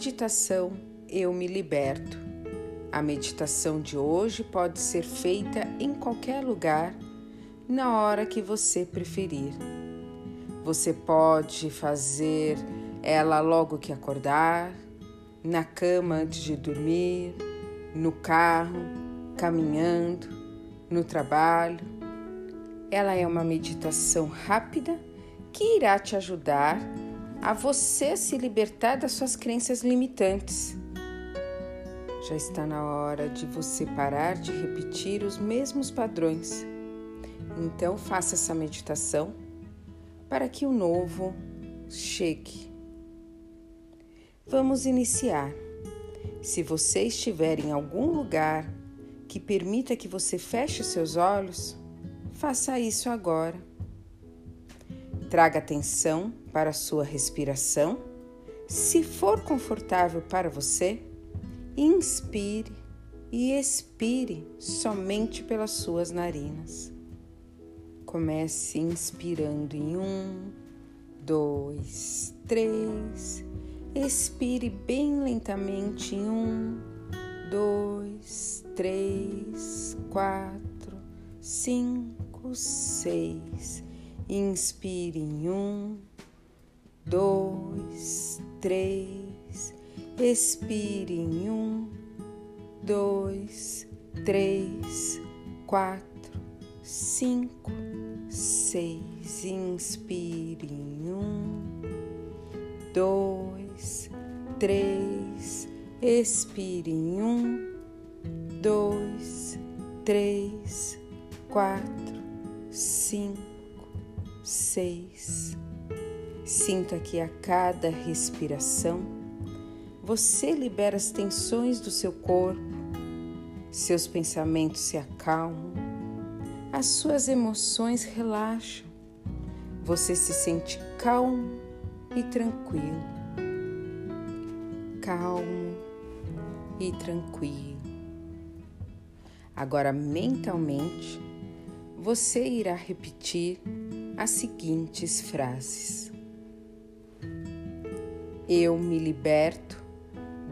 Meditação Eu Me Liberto. A meditação de hoje pode ser feita em qualquer lugar, na hora que você preferir. Você pode fazer ela logo que acordar, na cama antes de dormir, no carro, caminhando, no trabalho. Ela é uma meditação rápida que irá te ajudar a você se libertar das suas crenças limitantes. Já está na hora de você parar de repetir os mesmos padrões. Então, faça essa meditação para que o novo chegue. Vamos iniciar. Se você estiver em algum lugar que permita que você feche seus olhos, faça isso agora. Traga atenção para sua respiração. Se for confortável para você, inspire e expire somente pelas suas narinas. Comece inspirando em um, dois, três. Expire bem lentamente em um, dois, três, quatro, cinco, seis. Inspire em um, três. Expire em um, dois, três, quatro, cinco, seis. Inspire em um, dois, três. Expire em um, dois, três, quatro, cinco, seis. Sinta que a cada respiração você libera as tensões do seu corpo, seus pensamentos se acalmam, as suas emoções relaxam, você se sente calmo e tranquilo. Calmo e tranquilo. Agora, mentalmente, você irá repetir as seguintes frases. Eu me liberto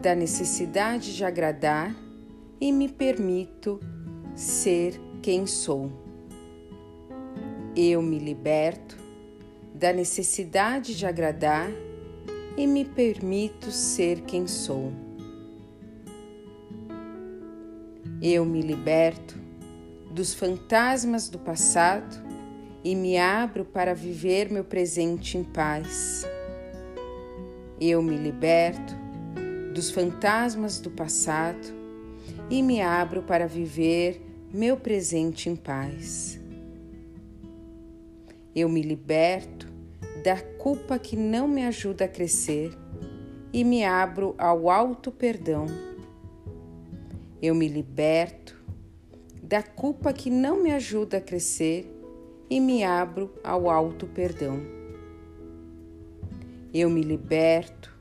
da necessidade de agradar e me permito ser quem sou. Eu me liberto da necessidade de agradar e me permito ser quem sou. Eu me liberto dos fantasmas do passado e me abro para viver meu presente em paz. Eu me liberto dos fantasmas do passado e me abro para viver meu presente em paz. Eu me liberto da culpa que não me ajuda a crescer e me abro ao alto perdão. Eu me liberto da culpa que não me ajuda a crescer e me abro ao alto perdão. Eu me liberto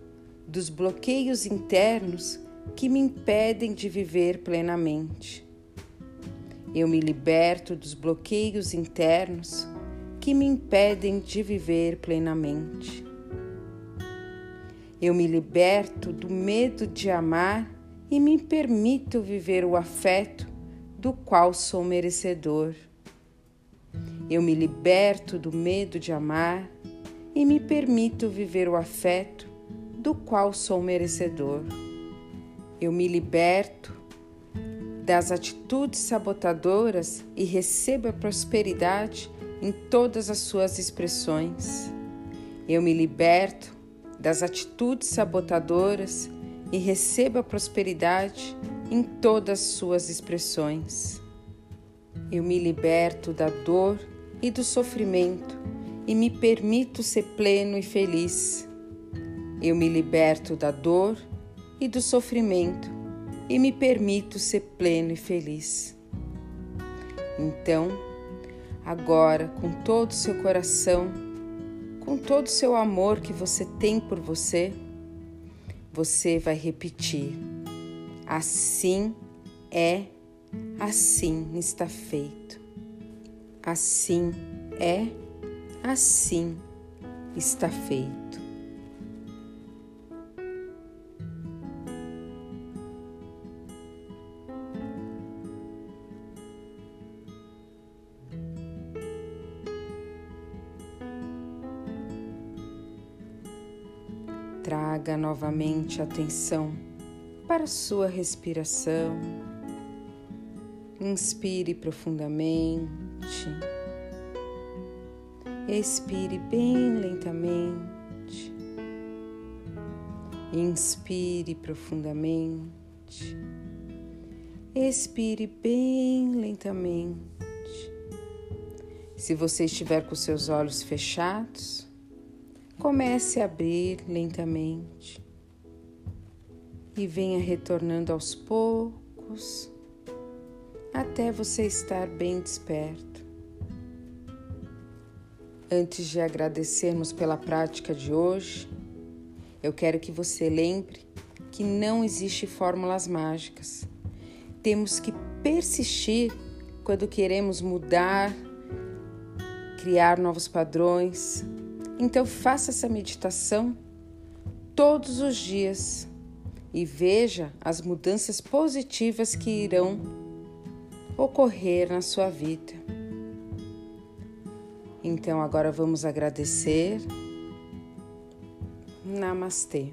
dos bloqueios internos que me impedem de viver plenamente. Eu me liberto dos bloqueios internos que me impedem de viver plenamente. Eu me liberto do medo de amar e me permito viver o afeto do qual sou merecedor. Eu me liberto do medo de amar e me permito viver o afeto do qual sou merecedor. Eu me liberto das atitudes sabotadoras e recebo a prosperidade em todas as suas expressões. Eu me liberto das atitudes sabotadoras e recebo a prosperidade em todas as suas expressões. Eu me liberto da dor e do sofrimento e me permito ser pleno e feliz. Eu me liberto da dor e do sofrimento e me permito ser pleno e feliz. Então, agora, com todo o seu coração, com todo o seu amor que você tem por você, você vai repetir: assim é, assim está feito. Assim é Assim está feito. Traga novamente atenção para sua respiração. Inspire profundamente. Expire bem lentamente. Inspire profundamente. Expire bem lentamente. Se você estiver com seus olhos fechados, comece a abrir lentamente e venha retornando aos poucos até você estar bem desperto. Antes de agradecermos pela prática de hoje, eu quero que você lembre que não existe fórmulas mágicas. Temos que persistir quando queremos mudar criar novos padrões. Então faça essa meditação todos os dias e veja as mudanças positivas que irão ocorrer na sua vida. Então agora vamos agradecer. Namastê.